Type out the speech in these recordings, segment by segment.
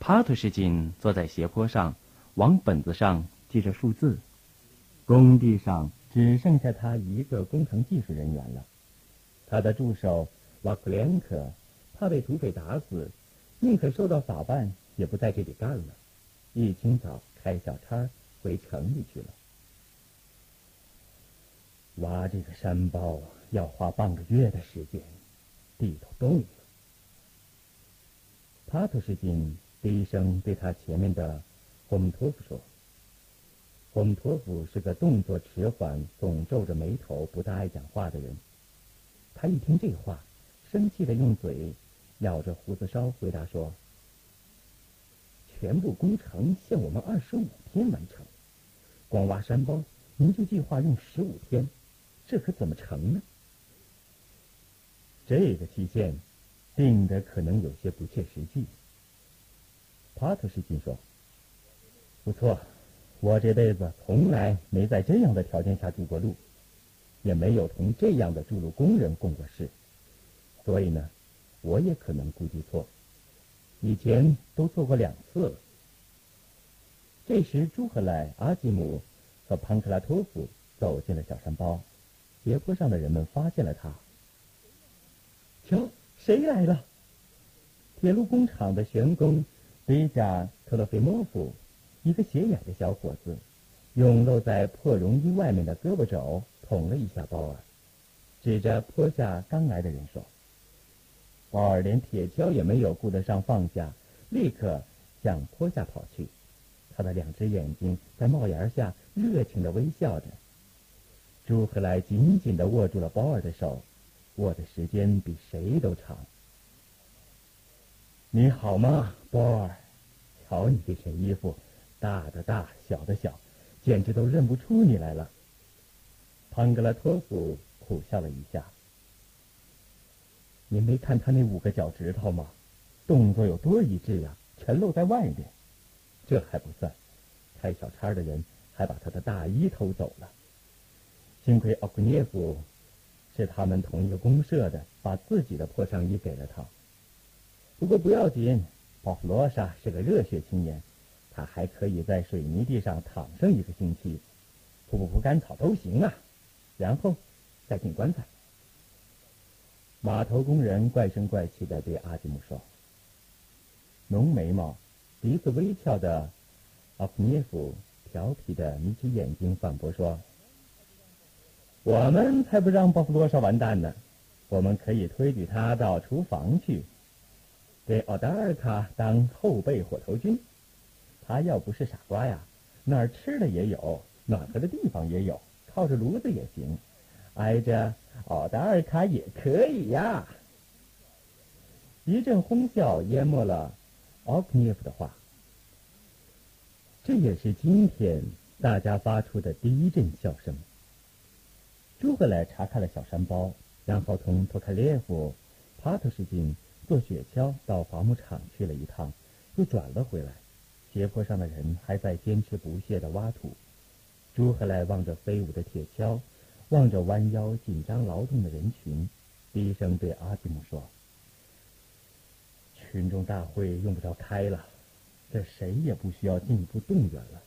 帕特什金坐在斜坡上，往本子上记着数字。工地上只剩下他一个工程技术人员了。他的助手瓦库连科怕被土匪打死，宁可受到法办，也不在这里干了。一清早开小差回城里去了。挖这个山包要花半个月的时间，地都动了。帕特什金低声对他前面的霍姆托夫说：“霍姆托夫是个动作迟缓、总皱着眉头、不大爱讲话的人。他一听这话，生气的用嘴咬着胡子梢回答说：‘全部工程限我们二十五天完成，光挖山包您就计划用十五天，这可怎么成呢？’这个期限。”定的可能有些不切实际。帕特什金说：“不错，我这辈子从来没在这样的条件下住过路，也没有同这样的筑路工人共过事，所以呢，我也可能估计错。以前都做过两次了。”这时，朱赫莱、阿基姆和潘克拉托夫走进了小山包，斜坡上的人们发现了他。瞧。谁来了？铁路工厂的员工贝加特洛菲莫夫，一个斜眼的小伙子，用露在破绒衣外面的胳膊肘捅了一下鲍尔，指着坡下刚来的人说：“鲍尔连铁锹也没有顾得上放下，立刻向坡下跑去。他的两只眼睛在帽檐下热情的微笑着。朱克莱紧紧的握住了鲍尔的手。”握的时间比谁都长。你好吗，波尔？瞧你这身衣服，大的大，小的小，简直都认不出你来了。潘格拉托夫苦笑了一下。你没看他那五个脚趾头吗？动作有多一致呀，全露在外面。这还不算，开小差的人还把他的大衣偷走了。幸亏奥库涅夫。是他们同一个公社的，把自己的破上衣给了他。不过不要紧，鲍弗罗莎是个热血青年，他还可以在水泥地上躺上一个星期，铺不铺干草都行啊。然后再进棺材。码头工人怪声怪气的对阿基姆说：“浓眉毛、鼻子微翘的阿普涅夫调皮的眯起眼睛反驳说。”我们才不让鲍弗罗莎完蛋呢！我们可以推举他到厨房去，给奥达尔卡当后备火头军。他要不是傻瓜呀，哪儿吃的也有，暖和的地方也有，靠着炉子也行，挨着奥达尔卡也可以呀。一阵哄笑淹没了奥克涅夫的话。这也是今天大家发出的第一阵笑声。朱格莱查看了小山包，然后同托卡列夫、帕特什金坐雪橇到伐木场去了一趟，又转了回来。斜坡上的人还在坚持不懈地挖土。朱赫莱望着飞舞的铁锹，望着弯腰紧张劳动的人群，低声对阿基姆说：“群众大会用不着开了，这谁也不需要进一步动员了。”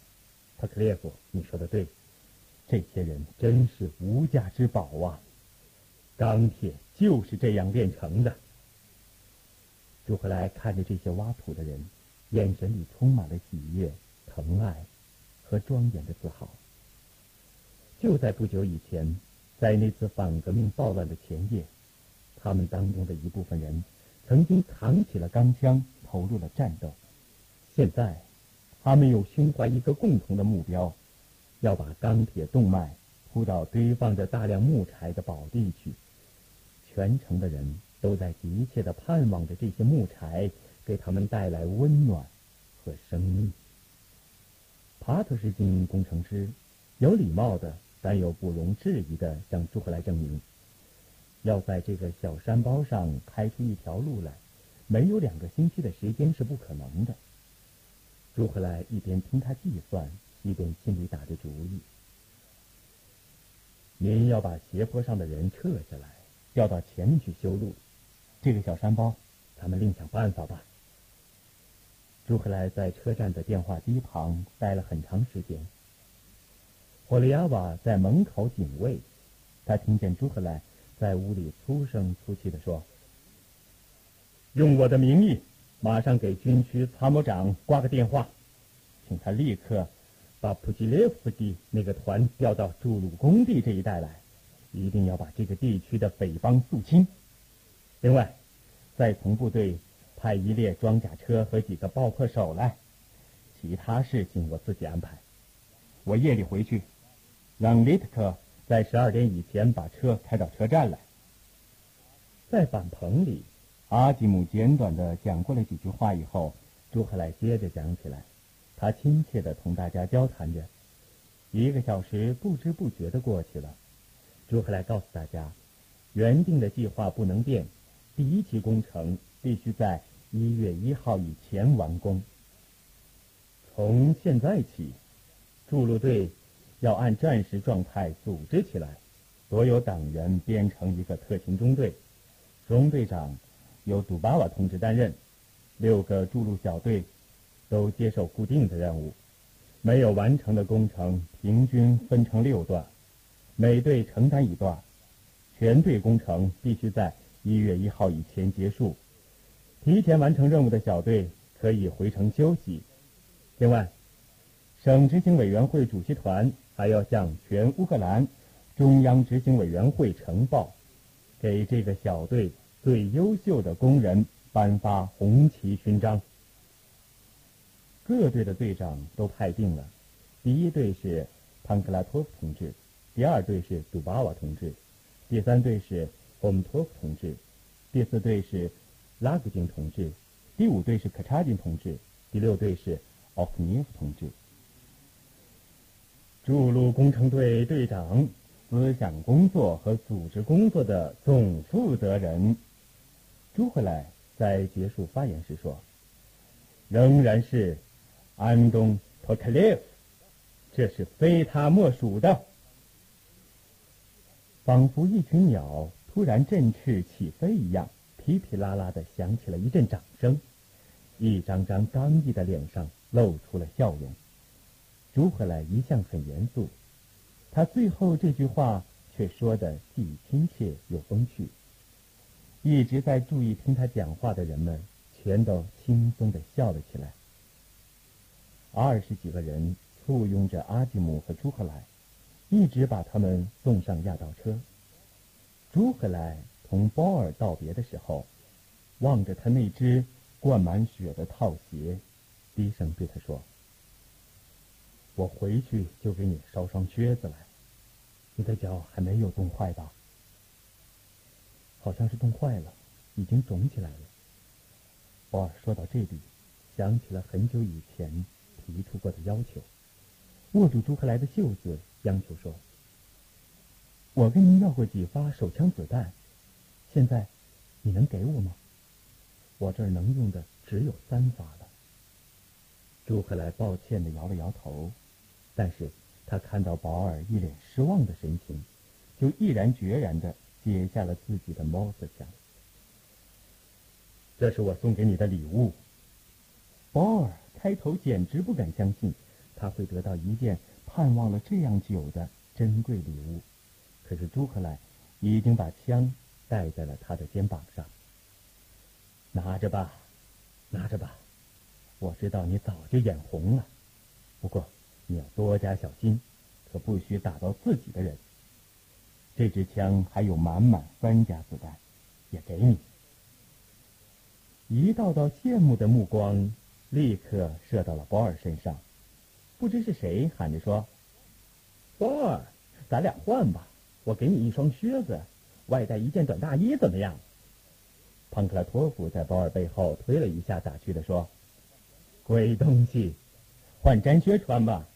托克列夫，你说的对。这些人真是无价之宝啊！钢铁就是这样炼成的。朱克来看着这些挖土的人，眼神里充满了喜悦、疼爱和庄严的自豪。就在不久以前，在那次反革命暴乱的前夜，他们当中的一部分人曾经扛起了钢枪，投入了战斗。现在，他们又胸怀一个共同的目标。要把钢铁动脉铺到堆放着大量木柴的宝地去，全城的人都在急切地盼望着这些木柴给他们带来温暖和生命。帕特什金工程师有礼貌的，但又不容置疑地向朱赫莱证明，要在这个小山包上开出一条路来，没有两个星期的时间是不可能的。朱赫莱一边听他计算。一边心里打着主意：您要把斜坡上的人撤下来，调到前面去修路。这个小山包，咱们另想办法吧。朱克莱在车站的电话机旁待了很长时间。霍利亚瓦在门口警卫，他听见朱克莱在屋里粗声粗气地说：“用我的名义，马上给军区参谋长挂个电话，请他立刻把普吉列夫斯基那个团调到筑路工地这一带来，一定要把这个地区的匪帮肃清。另外，再从部队。”派一列装甲车和几个爆破手来，其他事情我自己安排。我夜里回去，让利特克在十二点以前把车开到车站来。在板棚里，阿吉姆简短的讲过了几句话以后，朱克莱接着讲起来。他亲切的同大家交谈着。一个小时不知不觉的过去了。朱克莱告诉大家，原定的计划不能变，第一期工程必须在。一月一号以前完工。从现在起，筑路队要按战时状态组织起来，所有党员编成一个特勤中队，中队长由杜巴瓦同志担任，六个筑路小队都接受固定的任务，没有完成的工程平均分成六段，每队承担一段，全队工程必须在一月一号以前结束。提前完成任务的小队可以回城休息。另外，省执行委员会主席团还要向全乌克兰中央执行委员会呈报，给这个小队最优秀的工人颁发红旗勋章。各队的队长都派定了：第一队是潘克拉托夫同志，第二队是杜巴瓦同志，第三队是姆托夫同志，第四队是。拉古金同志，第五队是可查金同志，第六队是奥克涅夫同志。筑路工程队队长，思想工作和组织工作的总负责人，朱回来在结束发言时说：“仍然是安东·托克列夫，这是非他莫属的。”仿佛一群鸟突然振翅起飞一样。噼噼啦啦的响起了一阵掌声，一张张刚毅的脸上露出了笑容。朱回来一向很严肃，他最后这句话却说的既亲切又风趣。一直在注意听他讲话的人们全都轻松的笑了起来。二十几个人簇拥着阿吉姆和朱赫莱，一直把他们送上压道车。朱赫莱。同鲍尔道别的时候，望着他那只灌满血的套鞋，低声对他说：“我回去就给你烧双靴子来。你的脚还没有冻坏吧？好像是冻坏了，已经肿起来了。”包尔说到这里，想起了很久以前提出过的要求，握住朱克莱的袖子，央求说：“我跟您要过几发手枪子弹。”现在，你能给我吗？我这儿能用的只有三发了。朱克莱抱歉的摇了摇头，但是他看到保尔一脸失望的神情，就毅然决然的解下了自己的猫子枪。这是我送给你的礼物。保尔开头简直不敢相信，他会得到一件盼望了这样久的珍贵礼物。可是朱克莱已经把枪。戴在了他的肩膀上。拿着吧，拿着吧。我知道你早就眼红了，不过你要多加小心，可不许打到自己的人。这支枪还有满满三家子弹，也给你。一道道羡慕的目光立刻射到了波尔身上，不知是谁喊着说：“波尔，咱俩换吧，我给你一双靴子。”外带一件短大衣怎么样？庞克拉托夫在保尔背后推了一下，打趣地说：“鬼东西，换毡靴穿吧。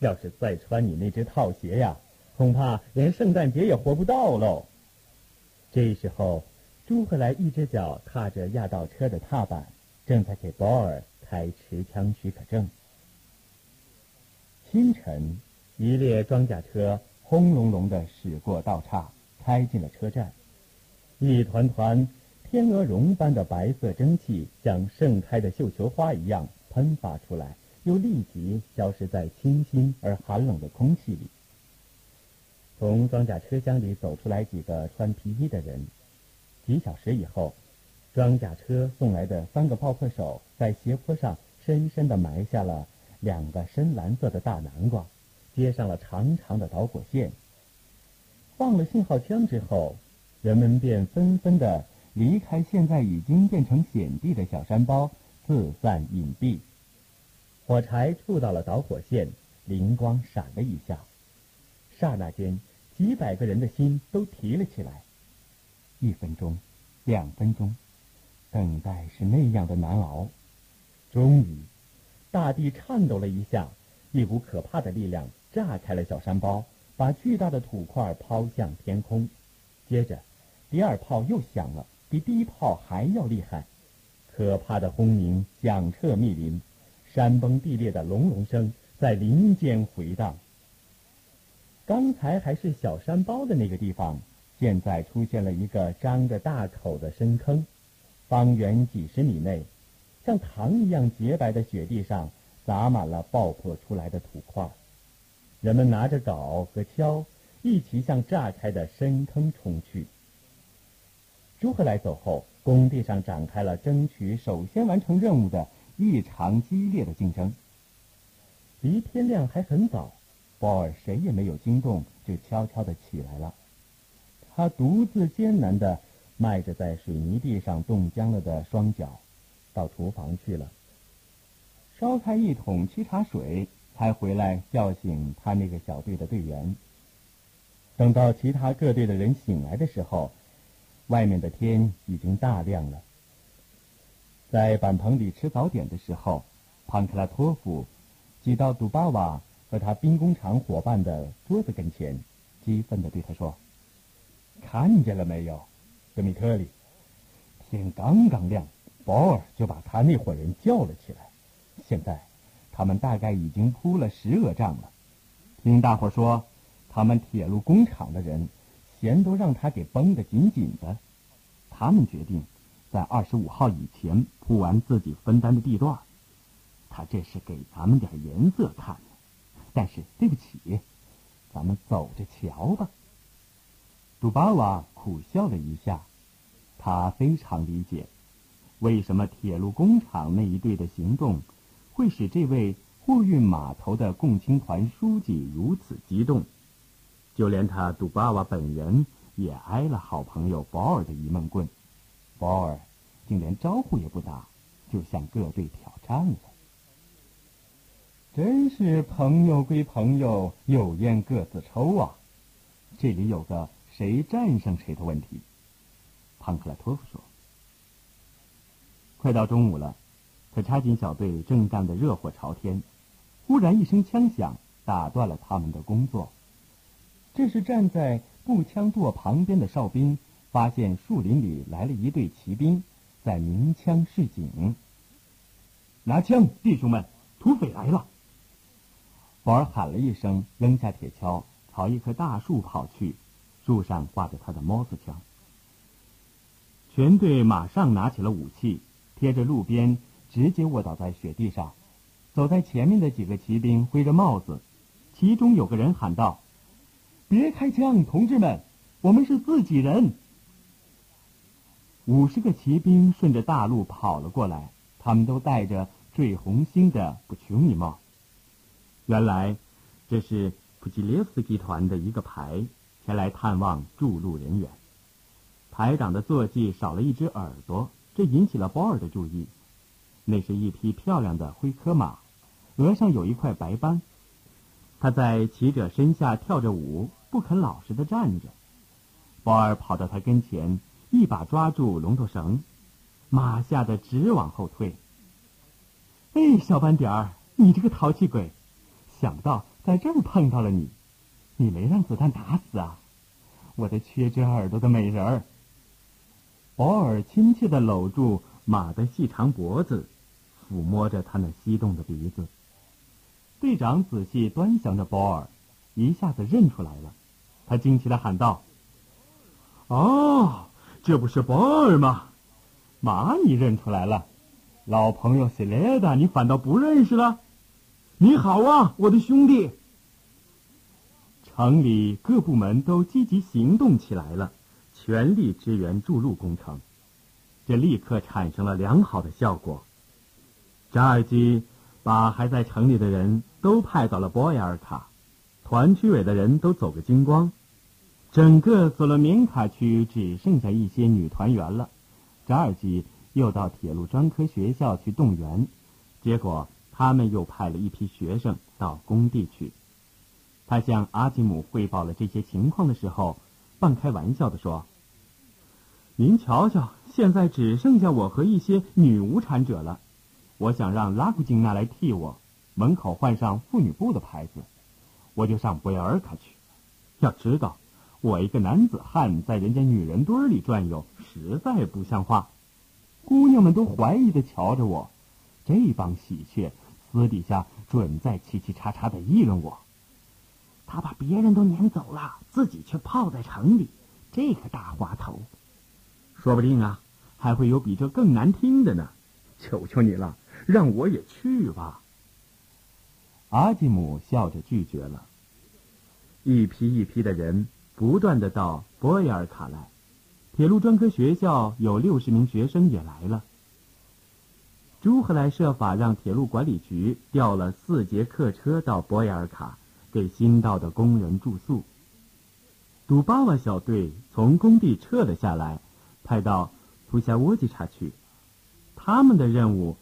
要是再穿你那只套鞋呀，恐怕连圣诞节也活不到喽。”这时候，朱赫莱一只脚踏着压道车的踏板，正在给保尔开持枪许可证。清晨，一列装甲车轰隆隆的驶过道岔。开进了车站，一团团天鹅绒般的白色蒸汽，像盛开的绣球花一样喷发出来，又立即消失在清新而寒冷的空气里。从装甲车厢里走出来几个穿皮衣的人。几小时以后，装甲车送来的三个爆破手在斜坡上深深地埋下了两个深蓝色的大南瓜，接上了长长的导火线。放了信号枪之后，人们便纷纷地离开现在已经变成险地的小山包，四散隐蔽。火柴触到了导火线，灵光闪了一下，刹那间。几百个人的心都提了起来。一分钟，两分钟，等待是那样的难熬。终于，大地颤抖了一下，一股可怕的力量炸开了小山包，把巨大的土块抛向天空。接着，第二炮又响了，比第一炮还要厉害。可怕的轰鸣响彻密林，山崩地裂的隆隆声在林间回荡。刚才还是小山包的那个地方，现在出现了一个张着大口的深坑，方圆几十米内，像糖一样洁白的雪地上洒满了爆破出来的土块。人们拿着镐和锹，一起向炸开的深坑冲去。朱赫来走后，工地上展开了争取首先完成任务的异常激烈的竞争。离天亮还很早。鲍尔谁也没有惊动，就悄悄地起来了。他独自艰难地迈着在水泥地上冻僵了的双脚，到厨房去了，烧开一桶沏茶水，才回来叫醒他那个小队的队员。等到其他各队的人醒来的时候，外面的天已经大亮了。在板棚里吃早点的时候，潘克拉托夫挤到杜巴瓦。和他兵工厂伙伴的桌子跟前，激愤地对他说：“看见了没有，德米特里？天刚刚亮，保尔就把他那伙人叫了起来。现在，他们大概已经铺了十俄仗了。听大伙说，他们铁路工厂的人弦都让他给绷得紧紧的。他们决定在二十五号以前铺完自己分担的地段。他这是给咱们点颜色看。”但是对不起，咱们走着瞧吧。杜巴瓦苦笑了一下，他非常理解，为什么铁路工厂那一队的行动会使这位货运码头的共青团书记如此激动。就连他杜巴瓦本人也挨了好朋友保尔的一闷棍，保尔竟连招呼也不打，就向各队挑战了。真是朋友归朋友，有烟各自抽啊！这里有个谁战胜谁的问题。庞克拉托夫说：“快到中午了，可查金小队正干得热火朝天，忽然一声枪响，打断了他们的工作。这是站在步枪垛旁边的哨兵发现树林里来了一队骑兵，在鸣枪示警。拿枪，弟兄们，土匪来了！”保尔喊了一声，扔下铁锹，朝一棵大树跑去。树上挂着他的猫子枪。全队马上拿起了武器，贴着路边，直接卧倒在雪地上。走在前面的几个骑兵挥着帽子，其中有个人喊道：“别开枪，同志们，我们是自己人。”五十个骑兵顺着大路跑了过来，他们都戴着缀红星的不琼尼帽。原来，这是普吉列斯基团的一个排前来探望筑路人员。排长的坐骑少了一只耳朵，这引起了保尔的注意。那是一匹漂亮的灰科马，额上有一块白斑。它在骑者身下跳着舞，不肯老实的站着。保尔跑到他跟前，一把抓住龙头绳，马吓得直往后退。哎，小斑点儿，你这个淘气鬼！想不到在这儿碰到了你，你没让子弹打死啊！我的缺只耳朵的美人儿。保尔亲切地搂住马的细长脖子，抚摸着他那翕动的鼻子。队长仔细端详着保尔，一下子认出来了，他惊奇的喊道：“哦，这不是保尔吗？马你认出来了？老朋友塞雷达，你反倒不认识了？你好啊，我的兄弟！城里各部门都积极行动起来了，全力支援筑路工程。这立刻产生了良好的效果。扎尔基把还在城里的人都派到了波亚尔卡，团区委的人都走个精光，整个索罗明卡区只剩下一些女团员了。扎尔基又到铁路专科学校去动员，结果他们又派了一批学生到工地去。他向阿基姆汇报了这些情况的时候，半开玩笑地说。您瞧瞧，现在只剩下我和一些女无产者了。我想让拉古金娜来替我，门口换上妇女部的牌子，我就上博尔卡去。要知道，我一个男子汉在人家女人堆里转悠，实在不像话。姑娘们都怀疑的瞧着我，这帮喜鹊私底下准在叽叽喳喳的议论我。他把别人都撵走了，自己却泡在城里，这个大滑头。说不定啊，还会有比这更难听的呢！求求你了，让我也去吧。阿基姆笑着拒绝了。一批一批的人不断的到波耶尔卡来，铁路专科学校有六十名学生也来了。朱赫莱设法让铁路管理局调了四节客车到波耶尔卡，给新到的工人住宿。杜巴瓦小队从工地撤了下来。派到普夏沃吉查去，他们的任务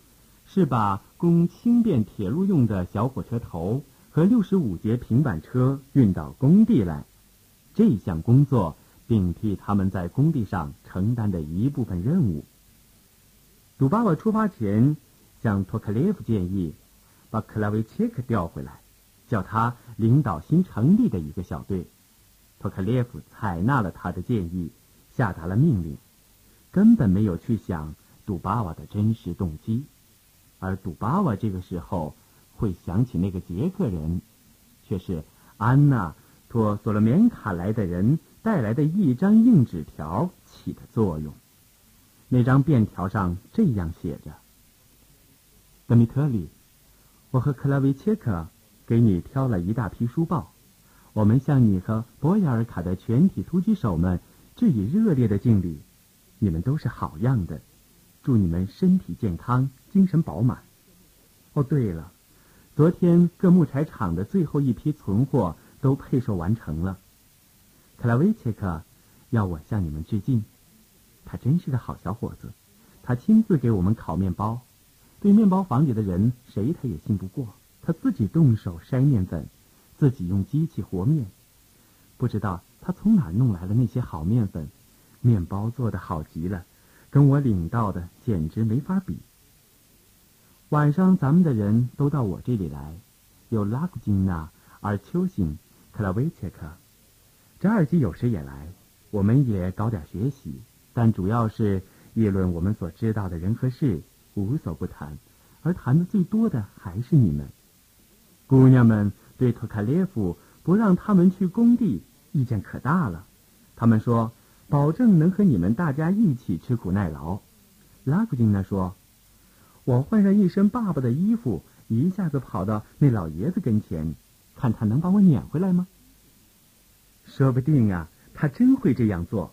是把供轻便铁路用的小火车头和六十五节平板车运到工地来。这项工作并替他们在工地上承担的一部分任务。杜巴瓦出发前向托克列夫建议，把克拉维切克调回来，叫他领导新成立的一个小队。托克列夫采纳了他的建议，下达了命令。根本没有去想杜巴瓦的真实动机，而杜巴瓦这个时候会想起那个捷克人，却是安娜托索罗缅卡来的人带来的一张硬纸条起的作用。那张便条上这样写着：“德米特里，我和克拉维切克给你挑了一大批书报，我们向你和博雅尔卡的全体突击手们致以热烈的敬礼。”你们都是好样的，祝你们身体健康，精神饱满。哦，对了，昨天各木材厂的最后一批存货都配售完成了。克拉维切克要我向你们致敬，他真是个好小伙子，他亲自给我们烤面包，对面包房里的人谁他也信不过，他自己动手筛面粉，自己用机器和面，不知道他从哪弄来了那些好面粉。面包做的好极了，跟我领到的简直没法比。晚上咱们的人都到我这里来，有拉古金娜、尔丘辛、克拉维切克，扎尔基有时也来，我们也搞点学习，但主要是议论我们所知道的人和事，无所不谈。而谈的最多的还是你们，姑娘们对托卡列夫不让他们去工地意见可大了，他们说。保证能和你们大家一起吃苦耐劳，拉古金娜说：“我换上一身爸爸的衣服，一下子跑到那老爷子跟前，看他能把我撵回来吗？说不定啊，他真会这样做。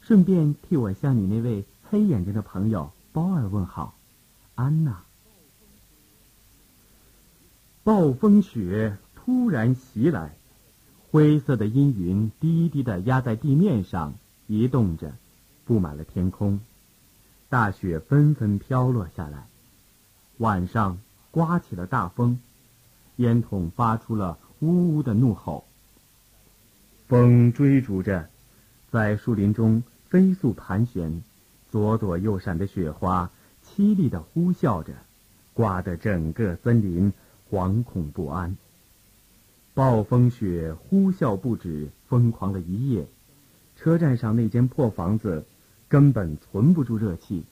顺便替我向你那位黑眼睛的朋友包尔问好，安娜。”暴风雪突然袭来。灰色的阴云低低的压在地面上，移动着，布满了天空。大雪纷纷飘落下来。晚上刮起了大风，烟筒发出了呜呜的怒吼。风追逐着，在树林中飞速盘旋，左躲右闪的雪花凄厉的呼啸着，刮得整个森林惶恐不安。暴风雪呼啸不止，疯狂了一夜。车站上那间破房子根本存不住热气，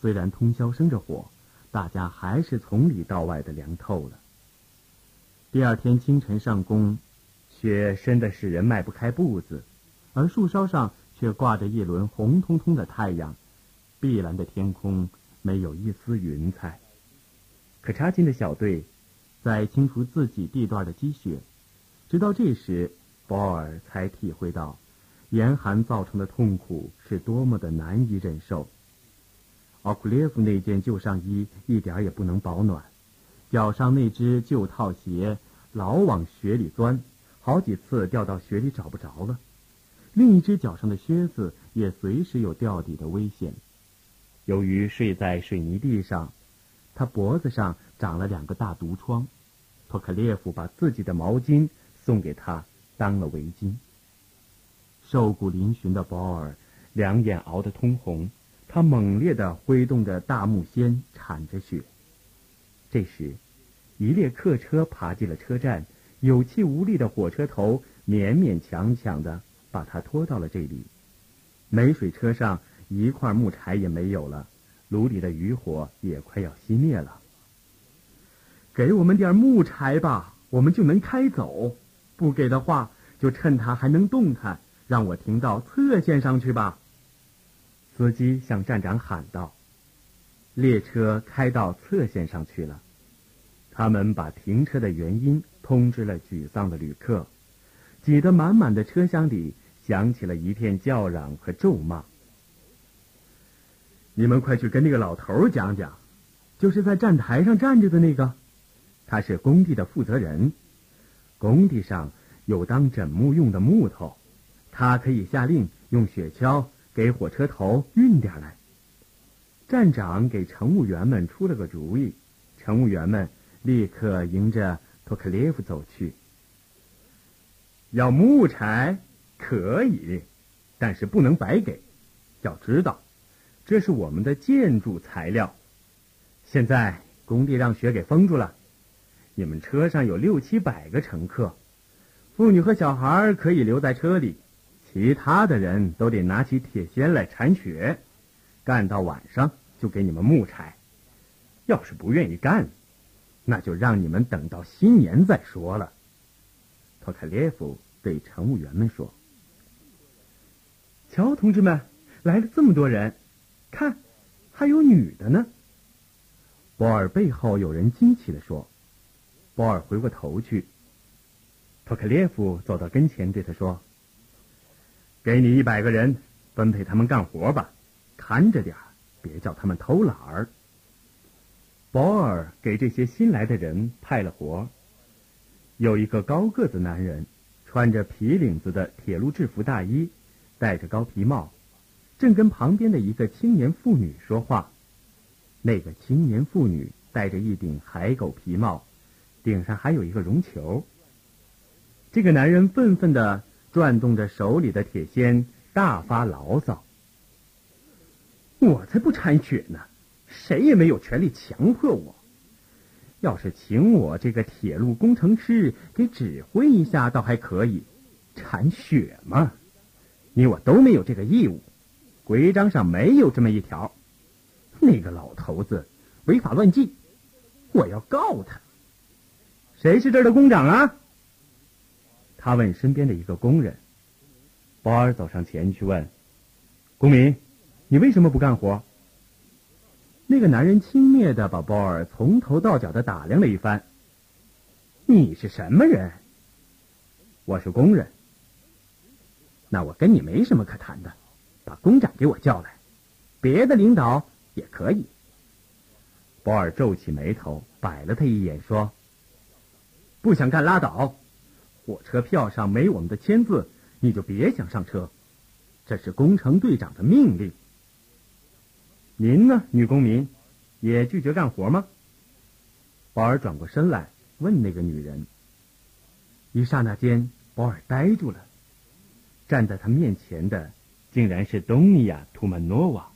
虽然通宵生着火，大家还是从里到外的凉透了。第二天清晨上工，雪深的使人迈不开步子，而树梢上却挂着一轮红彤彤的太阳，碧蓝的天空没有一丝云彩。可查金的小队在清除自己地段的积雪，直到这时，保尔才体会到严寒造成的痛苦是多么的难以忍受。奥克列夫那件旧上衣一点也不能保暖，脚上那只旧套鞋老往雪里钻，好几次掉到雪里找不着了。另一只脚上的靴子也随时有掉底的危险。由于睡在水泥地上，他脖子上长了两个大毒疮。托克列夫把自己的毛巾送给他当了围巾。瘦骨嶙峋的保尔两眼熬得通红，他猛烈地挥动着大木锨铲着雪。这时，一列客车爬进了车站，有气无力的火车头勉勉强强的。把他拖到了这里，没水车上一块木柴也没有了，炉里的余火也快要熄灭了。给我们点木柴吧，我们就能开走；不给的话，就趁它还能动弹，让我停到侧线上去吧。司机向站长喊道：“列车开到侧线上去了。”他们把停车的原因通知了沮丧的旅客，挤得满满的车厢里。响起了一片叫嚷和咒骂。你们快去跟那个老头讲讲，就是在站台上站着的那个，他是工地的负责人。工地上有当枕木用的木头，他可以下令用雪橇给火车头运点来。站长给乘务员们出了个主意，乘务员们立刻迎着托克列夫走去。要木柴。可以，但是不能白给。要知道，这是我们的建筑材料。现在工地让雪给封住了，你们车上有六七百个乘客，妇女和小孩可以留在车里，其他的人都得拿起铁锨来铲雪。干到晚上就给你们木柴。要是不愿意干，那就让你们等到新年再说了。托卡列夫对乘务员们说。瞧，同志们，来了这么多人，看，还有女的呢。波尔背后有人惊奇的说：“博尔回过头去，托克列夫走到跟前，对他说：‘给你一百个人，分配他们干活吧，看着点别叫他们偷懒儿。’保尔给这些新来的人派了活有一个高个子男人，穿着皮领子的铁路制服大衣。”戴着高皮帽，正跟旁边的一个青年妇女说话。那个青年妇女戴着一顶海狗皮帽，顶上还有一个绒球。这个男人愤愤地转动着手里的铁锨，大发牢骚：“我才不铲雪呢！谁也没有权利强迫我。要是请我这个铁路工程师给指挥一下，倒还可以。铲雪嘛。”你我都没有这个义务，规章上没有这么一条。那个老头子违法乱纪，我要告他。谁是这儿的工长啊？他问身边的一个工人。保尔走上前去问：“公民，你为什么不干活？”那个男人轻蔑的把保尔从头到脚的打量了一番。“你是什么人？”“我是工人。”那我跟你没什么可谈的，把工长给我叫来，别的领导也可以。保尔皱起眉头，摆了他一眼，说：“不想干拉倒，火车票上没我们的签字，你就别想上车。这是工程队长的命令。您呢，女公民，也拒绝干活吗？”保尔转过身来问那个女人。一刹那间，保尔呆住了。站在他面前的，竟然是东尼亚·图曼诺娃。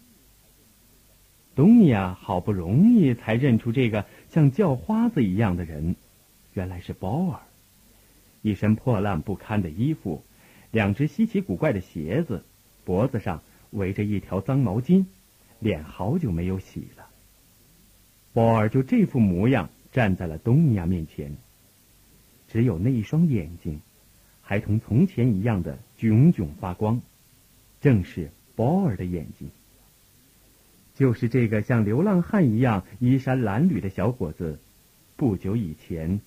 东尼亚好不容易才认出这个像叫花子一样的人，原来是包尔。一身破烂不堪的衣服，两只稀奇古怪的鞋子，脖子上围着一条脏毛巾，脸好久没有洗了。包尔就这副模样站在了东尼亚面前，只有那一双眼睛。还同从前一样的炯炯发光，正是保尔的眼睛。就是这个像流浪汉一样衣衫褴褛的小伙子，不久以前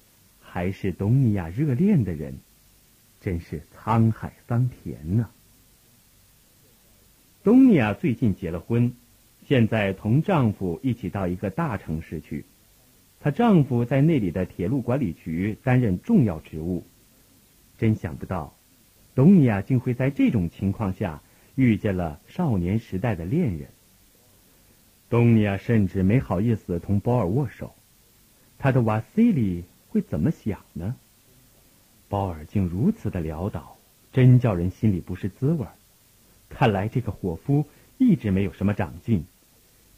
还是东尼亚热恋的人，真是沧海桑田呢！东尼亚最近结了婚，现在同丈夫一起到一个大城市去。她丈夫在那里的铁路管理局担任重要职务。真想不到，东尼亚竟会在这种情况下遇见了少年时代的恋人。东尼亚甚至没好意思同保尔握手，他的瓦西里会怎么想呢？保尔竟如此的潦倒，真叫人心里不是滋味儿。看来这个伙夫一直没有什么长进，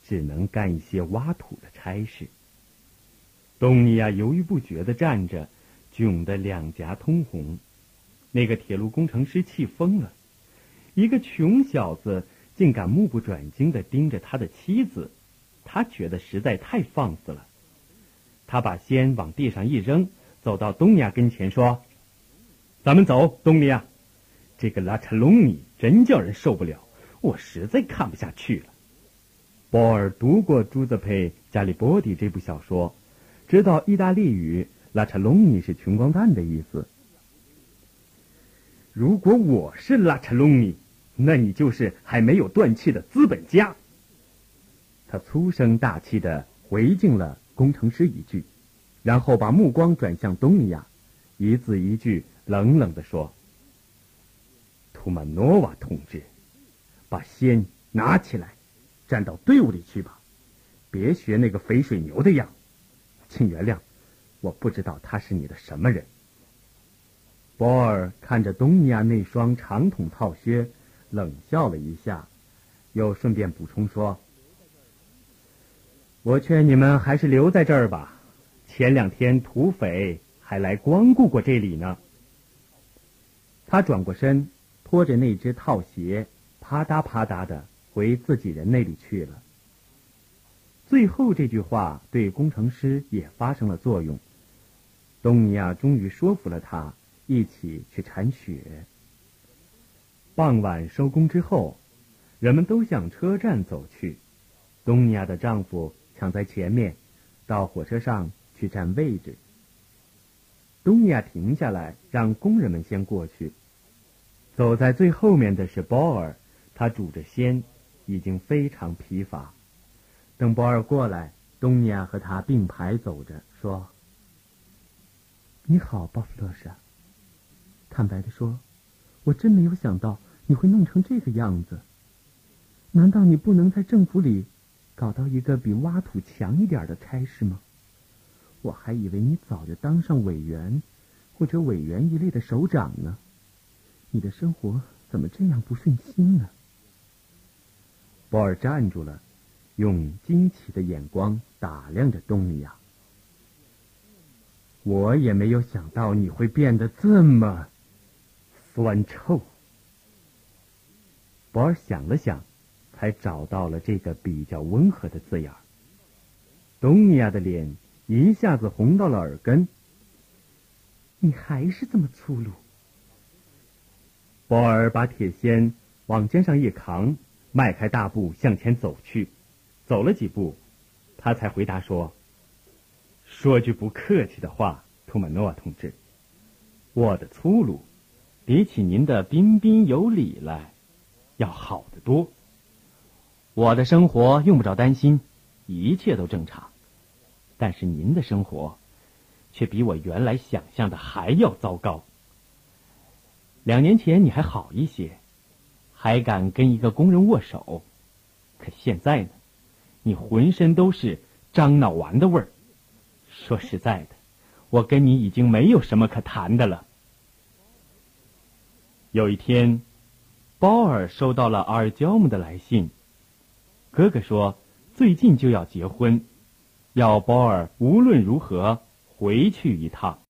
只能干一些挖土的差事。东尼亚犹豫不决的站着，窘得两颊通红。那个铁路工程师气疯了，一个穷小子竟敢目不转睛的盯着他的妻子，他觉得实在太放肆了。他把仙往地上一扔，走到东尼亚跟前说：“咱们走，东尼亚。”这个拉查隆尼真叫人受不了，我实在看不下去了。波尔读过《朱兹佩·加里波迪》这部小说，知道意大利语“拉查隆尼”是穷光蛋的意思。如果我是拉查隆尼，那你就是还没有断气的资本家。他粗声大气的回敬了工程师一句，然后把目光转向东尼亚，一字一句冷冷的说。图马诺瓦同志，把仙拿起来，站到队伍里去吧，别学那个肥水牛的样。请原谅，我不知道他是你的什么人。波尔看着东尼亚那双长筒套靴，冷笑了一下，又顺便补充说：“我劝你们还是留在这儿吧，前两天土匪还来光顾过这里呢。”他转过身。拖着那只套鞋，啪嗒啪嗒的回自己人那里去了。最后这句话对工程师也发生了作用。东尼亚终于说服了他一起去铲雪。傍晚收工之后，人们都向车站走去。东尼亚的丈夫抢在前面，到火车上去占位置。东尼亚停下来，让工人们先过去。走在最后面的是鲍尔，他拄着先，已经非常疲乏。等鲍尔过来，东尼亚和他并排走着，说：“你好，鲍弗洛莎。坦白的说，我真没有想到你会弄成这个样子。难道你不能在政府里搞到一个比挖土强一点的差事吗？我还以为你早就当上委员，或者委员一类的首长呢。”你的生活怎么这样不顺心呢？波尔站住了，用惊奇的眼光打量着东尼亚。我也没有想到你会变得这么酸臭。博尔想了想，才找到了这个比较温和的字眼东尼亚的脸一下子红到了耳根。你还是这么粗鲁。波尔把铁锨往肩上一扛，迈开大步向前走去。走了几步，他才回答说：“说句不客气的话，托马诺同志，我的粗鲁比起您的彬彬有礼来要好得多。我的生活用不着担心，一切都正常。但是您的生活却比我原来想象的还要糟糕。”两年前你还好一些，还敢跟一个工人握手，可现在呢，你浑身都是樟脑丸的味儿。说实在的，我跟你已经没有什么可谈的了。有一天，鲍尔收到了阿尔焦姆的来信，哥哥说最近就要结婚，要包尔无论如何回去一趟。